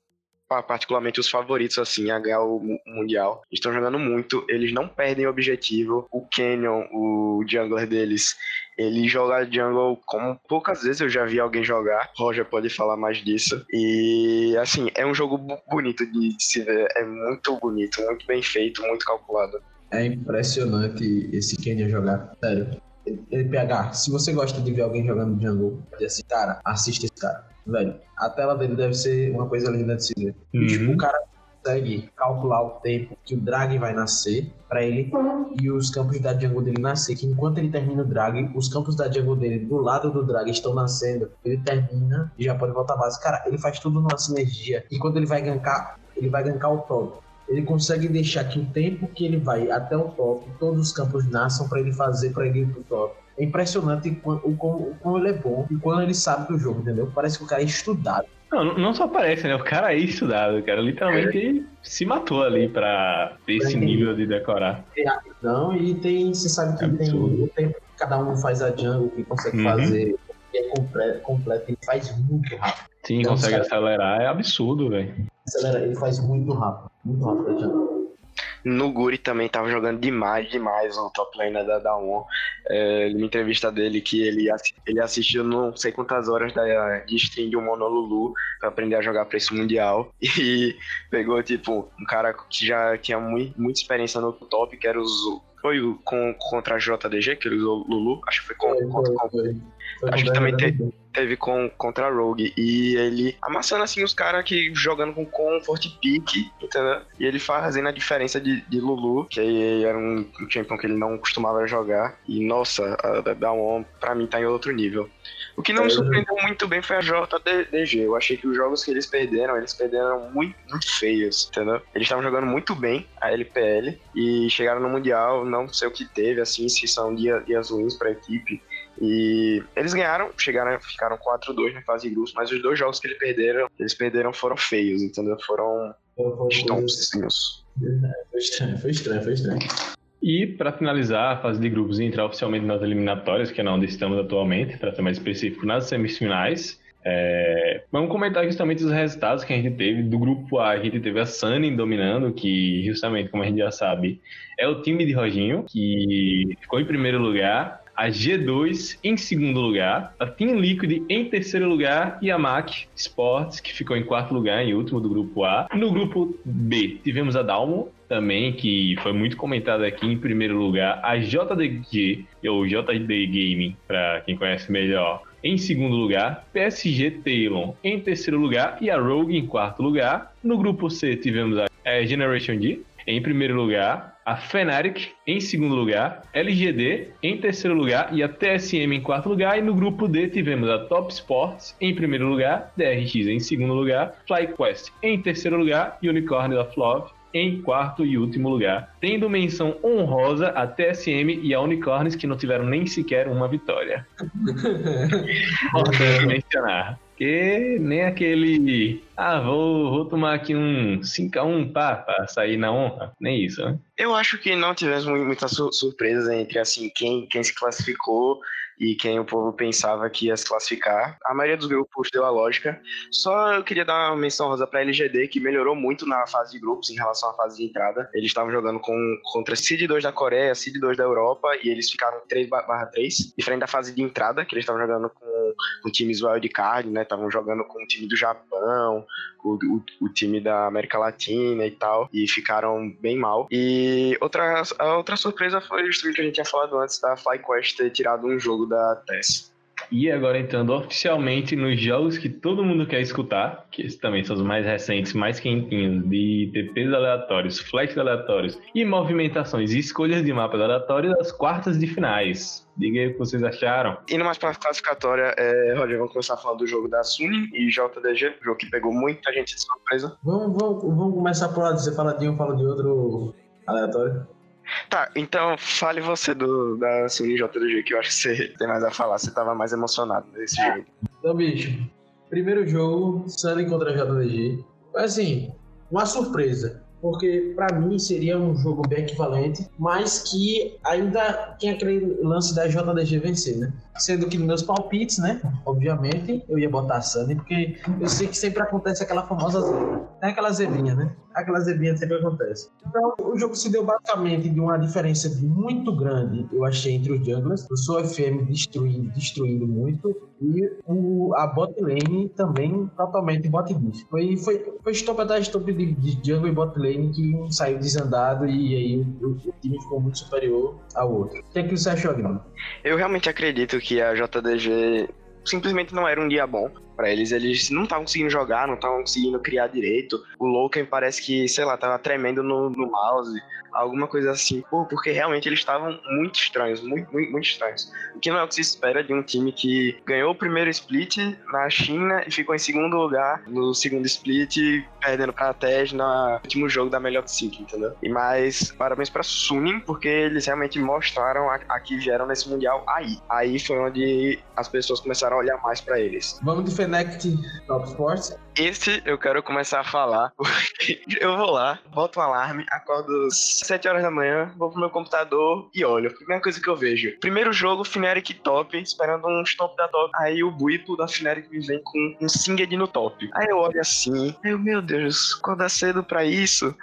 particularmente os favoritos, assim, a ganhar o Mundial. Estão jogando muito, eles não perdem o objetivo. O Canyon, o jungler deles, ele joga jungle como poucas vezes eu já vi alguém jogar. Roger pode falar mais disso. E assim, é um jogo bonito de se ver. É muito bonito, muito bem feito, muito calculado. É impressionante esse Kenya jogar. Sério. Ele PH, se você gosta de ver alguém jogando jungle, pode assim, cara, assista esse cara. Velho, a tela dele deve ser uma coisa linda de se ver. Uhum. Tipo, o cara consegue calcular o tempo que o drag vai nascer para ele e os campos da jungle dele nascer. Que enquanto ele termina o drag, os campos da jungle dele do lado do drag estão nascendo. Ele termina e já pode voltar à base. Cara, ele faz tudo numa sinergia. E quando ele vai gankar, ele vai gankar o top. Ele consegue deixar que o tempo que ele vai até o top, todos os campos nasçam para ele fazer para ele ir pro top. É impressionante o quão, ele é bom e quando ele sabe do jogo, entendeu? Parece que o cara é estudado. Não, não só parece, né? O cara é estudado, cara. Literalmente é. se matou ali pra ter esse nível de decorar. Tem rapidão e tem. Você sabe que é tem o tempo que cada um faz a jungle, que consegue uhum. fazer, que é completo, completo, ele faz muito rápido. Sim, então, consegue acelerar, é absurdo, velho. Acelera, ele faz muito rápido, muito rápido a jungle. No Guri também tava jogando demais, demais o top laner da Dawn. É, entrevista dele que ele, ele assistiu não sei quantas horas da, de stream de um Monolulu pra aprender a jogar esse Mundial. [laughs] E pegou, tipo, um cara que já tinha muito, muita experiência no top, que era o foi o, com, contra a JDG, que ele usou Lulu. Acho que foi com, foi, contra, foi, foi. Foi Acho que também te, teve com, contra a Rogue. E ele amassando assim os caras que jogando com comfort pick, entendeu? E ele fazendo a diferença de, de Lulu, que aí era um, um champion que ele não costumava jogar. E nossa, a Dawn pra mim tá em outro nível. O que não me surpreendeu muito bem foi a JDG. Eu achei que os jogos que eles perderam, eles perderam muito, muito feios, entendeu? Eles estavam jogando muito bem a LPL e chegaram no Mundial, não sei o que teve, assim, se são dias, dias ruins pra equipe. E eles ganharam, chegaram, ficaram 4-2 na fase de grupos, mas os dois jogos que eles perderam, eles perderam foram feios, entendeu? Foram stomps. Foi estranho, foi estranho, foi estranho. E para finalizar a fase de grupos e entrar oficialmente nas eliminatórias, que é onde estamos atualmente, para ser mais específico, nas semifinais, é... vamos comentar justamente os resultados que a gente teve. Do grupo A, a gente teve a Sunny dominando, que justamente, como a gente já sabe, é o time de Roginho, que ficou em primeiro lugar a G2 em segundo lugar, a Team Liquid em terceiro lugar e a MAC Sports, que ficou em quarto lugar, em último do grupo A. No grupo B, tivemos a Dalmo, também, que foi muito comentada aqui em primeiro lugar, a JDG, ou JD Gaming, para quem conhece melhor, em segundo lugar, PSG Talon. Em terceiro lugar e a Rogue em quarto lugar. No grupo C tivemos a é, Generation D. Em primeiro lugar, a Fnatic. Em segundo lugar, LGD em terceiro lugar e a TSM em quarto lugar. E no grupo D tivemos a Top Sports. Em primeiro lugar, DRX em segundo lugar, FlyQuest. Em terceiro lugar e Unicorn of Love em quarto e último lugar, tendo menção honrosa a TSM e a Unicorns, que não tiveram nem sequer uma vitória. [laughs] Importante mencionar. Que nem aquele. Ah, vou, vou tomar aqui um 5x1 pá, pra sair na honra. Nem isso, né? Eu acho que não tivemos muitas surpresas entre assim quem, quem se classificou e quem o povo pensava que ia se classificar. A maioria dos grupos deu a lógica. Só eu queria dar uma menção rosa para a LGD, que melhorou muito na fase de grupos em relação à fase de entrada. Eles estavam jogando com, contra Seed 2 da Coreia, Seed 2 da Europa, e eles ficaram 3/3, diferente da fase de entrada, que eles estavam jogando com, com times wildcard, né? Estavam jogando com o time do Japão, o, o, o, time da América Latina e tal, e ficaram bem mal. E outra, a outra surpresa foi o que a gente tinha falado antes da FlyQuest ter tirado um jogo da TES. E agora entrando oficialmente nos jogos que todo mundo quer escutar, que esses também são os mais recentes, mais quentinhos, de TPs aleatórios, flex aleatórios e movimentações e escolhas de mapas aleatórios das quartas de finais. Diga aí o que vocês acharam. Indo mais para a classificatória, é, Roger, vamos começar falando do jogo da Suning e JDG, jogo que pegou muita gente de surpresa. Vamos, vamos, vamos começar por lado, você fala de um, fala de outro aleatório. Tá, então fale você do, da Suning JDG, que eu acho que você tem mais a falar, você tava mais emocionado nesse jogo. Então, bicho, primeiro jogo, Sunny contra JDG. Foi assim, uma surpresa porque para mim seria um jogo bem equivalente, mas que ainda tem aquele lance da JDG vencer, né? Sendo que nos meus palpites, né? Obviamente, eu ia botar a Sunny, porque eu sei que sempre acontece aquela famosa zebra. Tem aquela zebrinha, né? Aquela zebrinha sempre acontece. Então, o jogo se deu basicamente de uma diferença muito grande, eu achei, entre os junglers. O Soul FM destruindo, destruindo muito, e o, a bot lane também totalmente bot. Foi, foi, foi stop atrás stop de, de jungle e bot lane que um saiu desandado e aí o, o time ficou muito superior ao outro. O que é que você achou, Aguinaldo? Eu realmente acredito que a JDG simplesmente não era um dia bom para eles. Eles não estavam conseguindo jogar, não estavam conseguindo criar direito. O Loken parece que, sei lá, tava tremendo no, no mouse, alguma coisa assim. Pô, porque realmente eles estavam muito estranhos, muito, muito, muito estranhos. O que não é o que se espera de um time que ganhou o primeiro split na China e ficou em segundo lugar no segundo split, perdendo pra TES no último jogo da Melhor City, entendeu? E mais, parabéns pra Suning, porque eles realmente mostraram a, a que vieram nesse Mundial aí. Aí foi onde as pessoas começaram a olhar mais para eles. Vamos de Fenect Top Sports? Esse eu quero começar a falar, [laughs] porque eu vou lá, boto um alarme, acordo às 7 horas da manhã, vou pro meu computador e olho. Primeira coisa que eu vejo. Primeiro jogo, Fnatic top, esperando um stop da top. Aí o Buipo da Fnatic me vem com um Singed no top. Aí eu olho assim, aí eu, meu Deus, acorda cedo pra isso.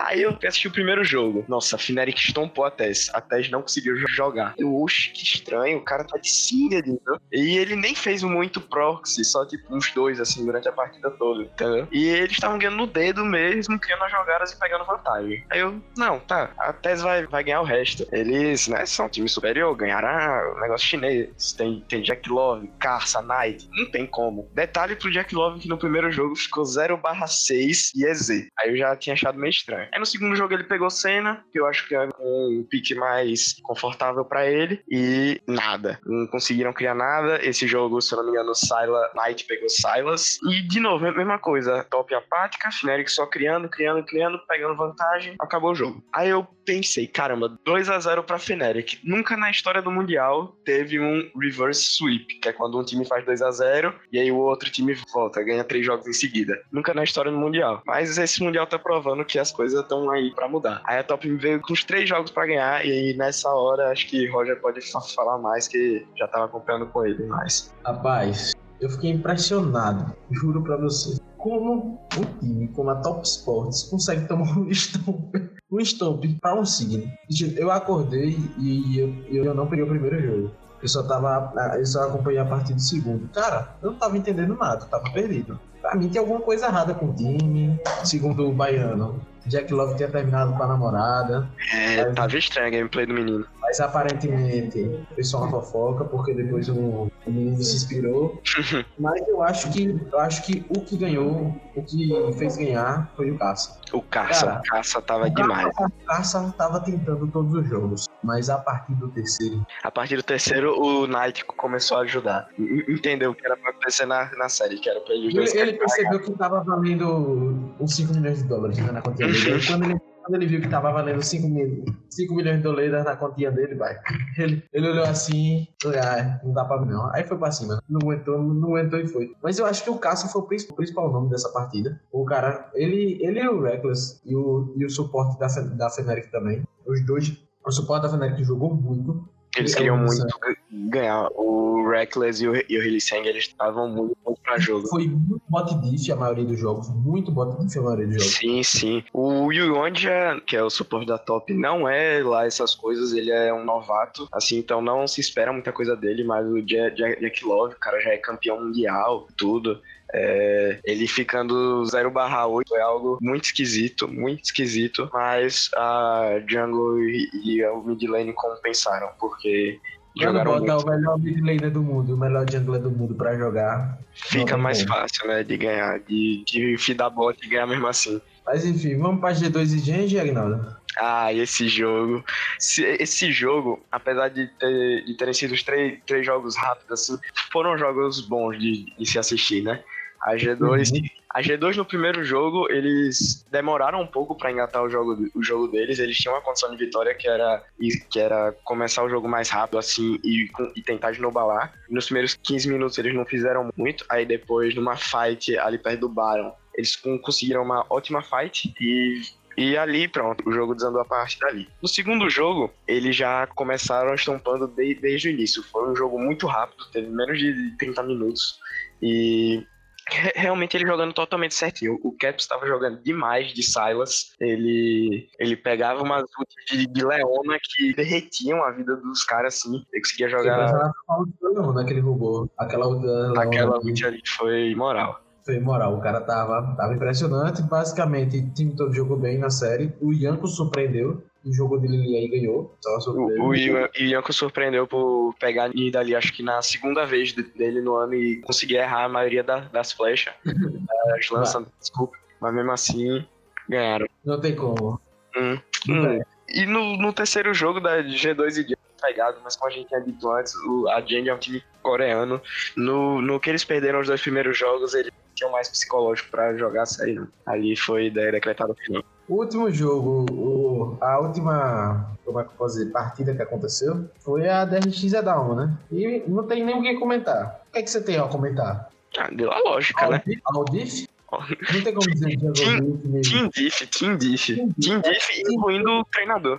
Aí eu assisti o primeiro jogo. Nossa, a Fnatic estompou a Tess. A Tess não conseguiu jogar. Eu, oxe, que estranho, o cara tá de Singed, entendeu? E ele nem fez muito proxy, só tipo uns dois, assim, durante a partida todo, entendeu? E eles estavam ganhando no dedo mesmo, criando as jogadas e pegando vantagem. Aí eu, não, tá, a TES vai, vai ganhar o resto. Eles, né, são um time superior, ganharam o negócio chinês. Tem, tem Jack Love, Carça, Knight, não tem como. Detalhe pro Jack Love que no primeiro jogo ficou 0/6 e EZ. Aí eu já tinha achado meio estranho. Aí no segundo jogo ele pegou cena, que eu acho que é um pique mais confortável para ele, e nada. Não conseguiram criar nada. Esse jogo, se eu não me engano, Syla Knight pegou Silas. E de novo, a mesma coisa. Top apática, Fnatic só criando, criando, criando, pegando vantagem. Acabou o jogo. Aí eu pensei, caramba, 2 a 0 pra Fnatic. Nunca na história do Mundial teve um reverse sweep, que é quando um time faz 2 a 0 e aí o outro time volta, ganha três jogos em seguida. Nunca na história do Mundial. Mas esse Mundial tá provando que as coisas estão aí para mudar. Aí a Top veio com os três jogos para ganhar e aí nessa hora acho que Roger pode falar mais que já tava acompanhando com ele mais. Rapaz, eu fiquei impressionado, juro para você. Como um time como a Top Sports consegue tomar um [laughs] stomp, um stomp para um signo. Eu acordei e eu, eu não peguei o primeiro jogo. Eu só tava. Eu só acompanhei a partir do segundo. Cara, eu não tava entendendo nada, eu tava perdido. Pra mim tem alguma coisa errada com o time, segundo o baiano. Jack Love tinha terminado com a namorada. É, mas, tava estranho a gameplay do menino. Mas aparentemente foi só uma fofoca, porque depois o, o menino se inspirou. [laughs] mas eu acho que eu acho que o que ganhou, o que fez ganhar foi o Caça. O Caça, Cara, o Caça tava o demais. O Caça tava tentando todos os jogos, mas a partir do terceiro. A partir do terceiro, o Knight começou a ajudar. Entendeu o que era pra acontecer na, na série, que era pra ele Ele, ele percebeu que tava valendo uns 5 milhões de dólares né, na continha dele. [laughs] Quando ele, quando ele viu que tava valendo 5, mil, 5 milhões de dólares na continha dele, vai. Ele, ele olhou assim, ah, não dá pra mim não. Aí foi pra cima. Não aguentou, não aguentou e foi. Mas eu acho que o Cássio foi o principal, o principal nome dessa partida. O cara, ele, ele é o Reckless e o, e o suporte da, da Feneric também. Os dois. O suporte da Feneric jogou muito. Eles É, queriam muito ganhar. O Reckless e o, e o Hillisang, eles estavam muito bons pra jogo. Foi muito bot diff a maioria dos jogos. Muito bot diff a maioria dos jogos. Sim, sim. O Yuonja, que é o suporte da top, não é lá essas coisas, ele é um novato, assim, então não se espera muita coisa dele, mas o Jack, Jack Love, o cara já é campeão mundial, tudo. É, ele ficando 0 barra 8 foi algo muito esquisito, muito esquisito, mas a Jungle e, e o mid lane compensaram, porque Quando jogaram bota muito. o melhor mid laner do mundo, o melhor jungler do mundo pra jogar. Fica mais não. fácil, né, de ganhar, de, de fidar bot e ganhar mesmo assim. Mas enfim, vamos pra G2 e Genji, Agnaldo? Ah, esse jogo. Se- Esse jogo, apesar de, ter, de terem sido os três, três jogos rápidos, assim, foram jogos bons de, de se assistir, né? A G2. Uhum. A G2 no primeiro jogo, eles demoraram um pouco pra engatar o jogo, o jogo deles. Eles tinham uma condição de vitória que era, que era começar o jogo mais rápido, assim, e, e tentar esnobalar. Nos primeiros 15 minutos eles não fizeram muito. Aí depois, numa fight ali perto do Baron, eles con- conseguiram uma ótima fight e e ali, pronto, o jogo desandou a partir dali. No segundo jogo, eles já começaram estampando de- desde o início. Foi um jogo muito rápido, teve menos de 30 minutos. E [laughs] realmente ele jogando totalmente certinho. O Caps estava jogando demais de Silas. Ele, ele pegava umas ults de, de Leona que derretiam a vida dos caras assim. Ele conseguia jogar parece que ela falou que foi Leona que ele roubou. Aquela outra aquela ali foi moral. foi moral. O cara tava, tava impressionante. Basicamente, o time todo jogou bem na série. O Yanko surpreendeu. O jogo dele ali aí ganhou. Surpreendeu. O, o Ian- o Ianco surpreendeu por pegar e dali, acho que na segunda vez de- dele no ano e conseguir errar a maioria da- das flechas. [laughs] das lanças, desculpa. Mas mesmo assim, ganharam. Não tem como. Hum. Hum. E no, no terceiro jogo da G2 e Gen pegado, mas como a gente tinha dito antes, o, a Gen é um time coreano. No, no que eles perderam os dois primeiros jogos, eles tinham mais psicológico pra jogar a série. né? Ali foi ideia decretada no final. O último jogo, o- a última como é que eu posso dizer, partida que aconteceu foi a DRX da 1, né? E não tem nem o que comentar. O que, é que você tem a comentar? Ah, deu a lógica, né? Aldif? [laughs] Não tem como dizer. Team Diff, Team Diff. Team Diff, incluindo o treinador.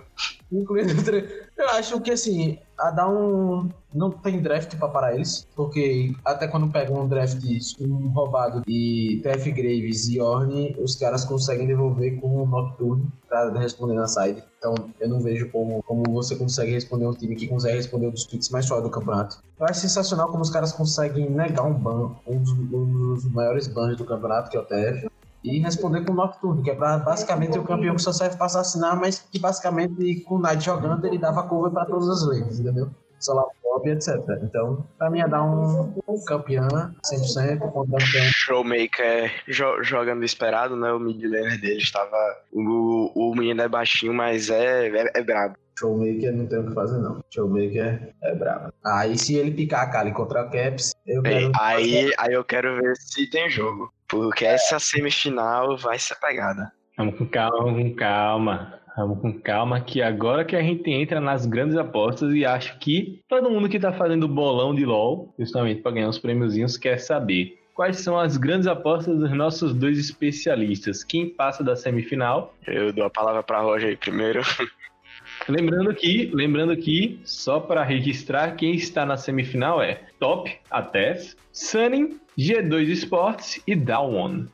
Incluindo o tre- Eu acho que assim, a dar um. Não tem draft pra parar eles, porque até quando pegam um draft um roubado de TF Graves e Orne, os caras conseguem devolver com um Nocturne pra responder na side. Então eu não vejo como, como você consegue responder um time que consegue responder um dos tweets mais fortes do campeonato. Eu acho sensacional como os caras conseguem negar um ban, um dos, um dos maiores bans do campeonato, que é o TF e responder com Nocturne, que é pra, basicamente o campeão que só serve pra assassinar, mas que basicamente com o Knight jogando ele dava cover pra todas as lanes, entendeu? Solar Pop, etc. Então, pra mim é dar um, campeão 100% contra um. Showmaker jo jogando esperado, né? O mid laner dele estava. O, o menino é baixinho, mas é, é, é brabo. Showmaker não tem o que fazer, não. Showmaker é brabo. Aí se ele picar a Kali contra a Caps, eu quero. aí, aí eu quero ver se tem jogo. Porque essa semifinal vai ser pegada. Vamos com calma, vamos com calma. Vamos com calma, que agora que a gente entra nas grandes apostas e acho que todo mundo que tá fazendo bolão de LoL, justamente para ganhar os prêmiozinhos, quer saber quais são as grandes apostas dos nossos dois especialistas. Quem passa da semifinal? Eu dou a palavra pra Roger aí primeiro. [laughs] Lembrando que, lembrando que, só para registrar, quem está na semifinal é Top, Ates, Sunny, G2 Esportes e Down.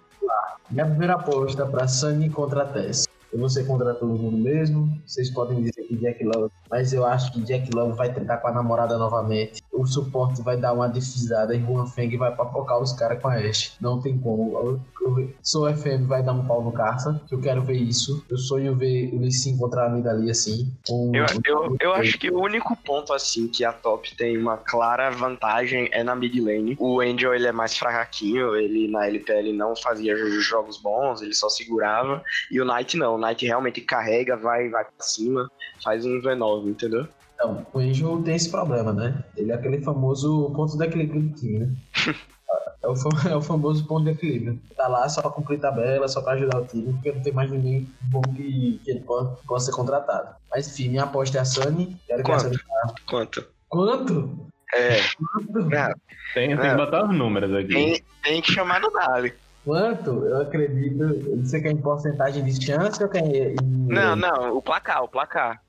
Minha primeira aposta pra Sunny contra a Tess. Eu vou ser contra todo mundo mesmo. Vocês podem dizer que Jack Love, mas eu acho que Jack Love vai tentar com a namorada novamente. O suporte vai dar uma defisada e Juan Feng vai papocar os caras com a Ashe. Não tem como. Eu, eu, Sou FM vai dar um pau no Carça, que eu quero ver isso. Eu sonho ver o Lee Sin contra a Midali assim. Eu, eu, eu acho que o único ponto assim que a top tem uma clara vantagem é na mid lane. O Angel ele é mais fraquinho, ele na LPL não fazia jo- jogos bons, ele só segurava. E o Knight não, o Knight realmente carrega, vai, vai pra cima, faz um V9, entendeu? Então, o Angel tem esse problema, né? Ele é aquele famoso ponto de equilíbrio do time, né? [laughs] É o, é o famoso ponto de equilíbrio. Tá lá só pra cumprir tabela, só pra ajudar o time, porque não tem mais ninguém bom que, que ele possa, ser contratado. Mas enfim, minha aposta é a Sunny. Quero que a Quanto? Sunny... Quanto? Quanto? É, Quanto? é, Tem, tem que botar os números aqui. tem, tem que chamar no Dali. Quanto? Eu acredito. Você quer em porcentagem de chance ou quer em. Não, não, o placar, o placar.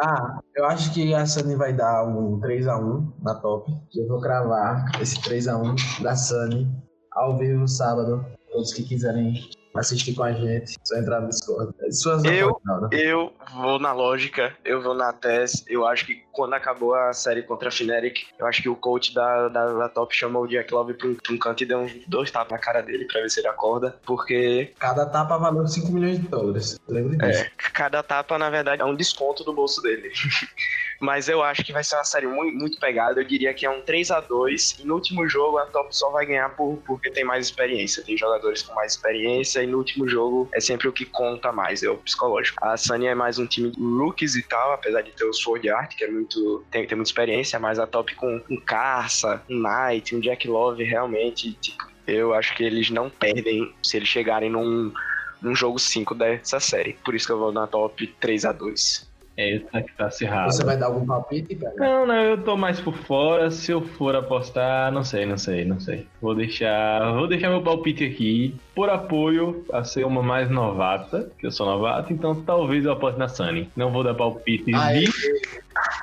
Ah, eu acho que a Sunny vai dar um 3x1 na top. Eu vou cravar esse 3x1 da Sunny ao vivo sábado. Todos que quiserem assistir com a gente, só entrar no Discord. Suas Eu- não, né? Eu vou na lógica, eu vou na TES. Eu acho que quando acabou a série contra a Fnatic, eu acho que o coach da, da, da Top chamou o Jack Love pra um, pra um canto e deu uns dois tapas na cara dele pra ver se ele acorda. Porque Cada tapa valeu 5 milhões de dólares. Lembra disso? é, cada tapa, na verdade, é um desconto do bolso dele. [laughs] Mas eu acho que vai ser uma série muito, muito pegada. Eu diria que é um 3 a 2 E no último jogo a Top só vai ganhar por, porque tem mais experiência. Tem jogadores com mais experiência. E no último jogo é sempre o que conta mais, é o psicológico. A Sunny é mais um time de rookies e tal, apesar de ter o Sword Art, que é muito. tem, tem muita experiência, mas a Top com um Carça, um Knight, um Jack Love, realmente, tipo, eu acho que eles não perdem se eles chegarem num, num jogo 5 dessa série. Por isso que eu vou na top 3 a 2 Essa que tá acirrada. Você vai dar algum palpite, cara? Não, não, eu tô mais por fora. Se eu for apostar, não sei, não sei, não sei. Vou deixar, vou deixar meu palpite aqui por apoio a ser uma mais novata, que eu sou novato, então talvez eu aposte na Sunny. Não vou dar palpite de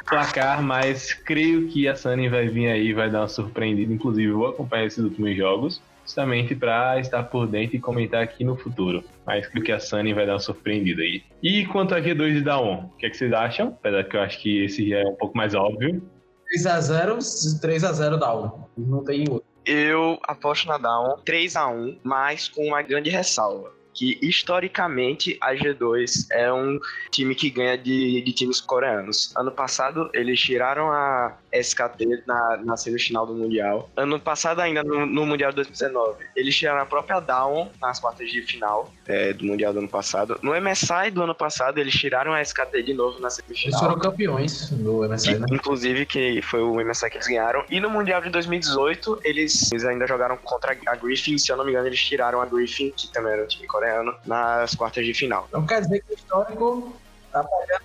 placar, mas creio que a Sunny vai vir aí, vai dar uma surpreendida. Inclusive, vou acompanhar esses últimos jogos, justamente para estar por dentro e comentar aqui no futuro. Mas creio que a Sunny vai dar uma surpreendida aí. E quanto a G2 e Daon, o que, é que vocês acham? Apesar que eu acho que esse já é um pouco mais óbvio. 3x0, 3x0 dá um. Não tem outro. Eu aposto na Down 3 a 1 mas com uma grande ressalva. Que historicamente a G2 é um time que ganha de, de times coreanos. Ano passado eles tiraram a SKT na, na semifinal do Mundial. Ano passado, ainda no, no Mundial de 2019, eles tiraram a própria Down nas quartas de final é, do Mundial do ano passado. No MSI do ano passado, eles tiraram a SKT de novo na Eles semifinal. foram campeões do MSI, né? Inclusive, que foi o MSI que eles ganharam. E no Mundial de 2018, eles, eles ainda jogaram contra a Griffin. Se eu não me engano, eles tiraram a Griffin, que também era um time coreano, nas quartas de final. Não quer dizer que o histórico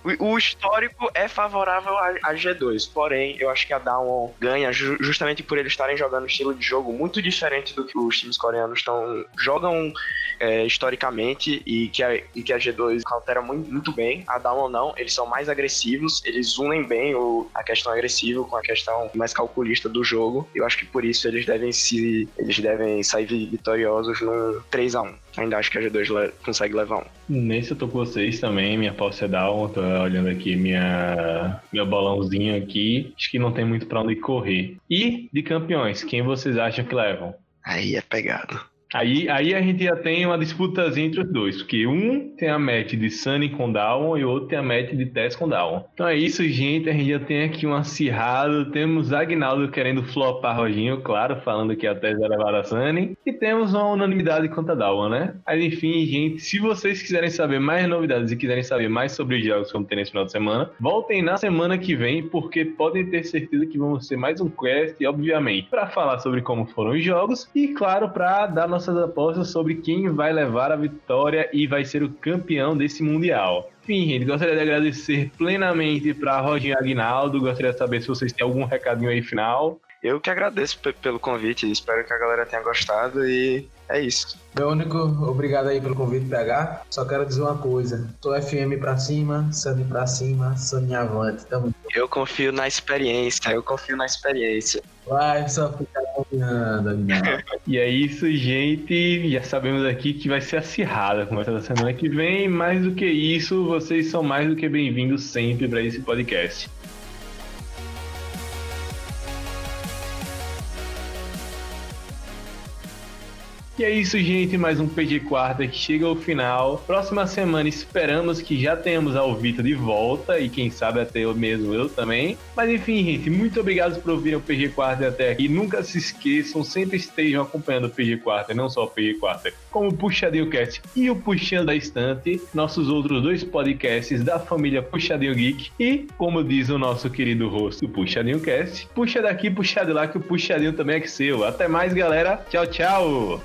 O, o histórico é favorável a, a G2, porém, eu acho que a Down ganha ju- justamente por eles estarem jogando um estilo de jogo muito diferente do que os times coreanos estão jogam é, historicamente e que, a, e que a G2 altera muito, muito bem. A Down não, eles são mais agressivos, eles unem bem o, a questão agressiva com a questão mais calculista do jogo. Eu acho que por isso eles devem se eles devem sair vi- vitoriosos num 3 a 1 Ainda acho que a G2 le- consegue levar um. Nesse eu tô com vocês também, minha aposta é Down, tô olhando aqui minha, meu bolãozinho aqui, acho que não tem muito pra onde correr. E de campeões, quem vocês acham que levam? Aí é pegado. Aí, aí a gente já tem uma disputazinha entre os dois, porque um tem a match de Sunny com Down e o outro tem a match de Tess com Down. Então é isso, gente. A gente já tem aqui um acirrado. Temos Agnaldo querendo flopar Roginho, claro, falando que a Tess vai levar a Sunny. E temos uma unanimidade contra Down, né? Mas enfim, gente, se vocês quiserem saber mais novidades e quiserem saber mais sobre os jogos que vão ter nesse final de semana, voltem na semana que vem, porque podem ter certeza que vamos ter mais um quest, obviamente, para falar sobre como foram os jogos e, claro, para dar nossas apostas sobre quem vai levar a vitória e vai ser o campeão desse Mundial. Enfim, gente, gostaria de agradecer plenamente para Roginho Aguinaldo. Gostaria de saber se vocês têm algum recadinho aí final. Eu que agradeço pe- pelo convite, espero que a galera tenha gostado e é isso. Meu único, obrigado aí pelo convite, PH. Só quero dizer uma coisa: tô FM pra cima, Sunny pra cima, Sunny avante. Tamo Eu confio na experiência, eu confio na experiência. Vai só ficar Aguinaldo. [laughs] E é isso, gente. Já sabemos aqui que vai ser acirrada a conversa da semana que vem. Mais do que isso, vocês são mais do que bem-vindos sempre para esse podcast. E é isso, gente. Mais um PG Quarta que chega ao final. Próxima semana esperamos que já tenhamos ao Vitor de volta e quem sabe até eu mesmo eu também. Mas enfim, gente, muito obrigado por ouvir o PG Quarta até aqui. Nunca se esqueçam, sempre estejam acompanhando o PG Quarta, não só o PG Quarta, como o Puxadinho Cast e o Puxando da Estante, nossos outros dois podcasts da família Puxadinho Geek. E, como diz o nosso querido rosto, Puxadinho Cast, puxa daqui, puxa de lá, que o Puxadinho também é que seu. Até mais, galera. Tchau, tchau.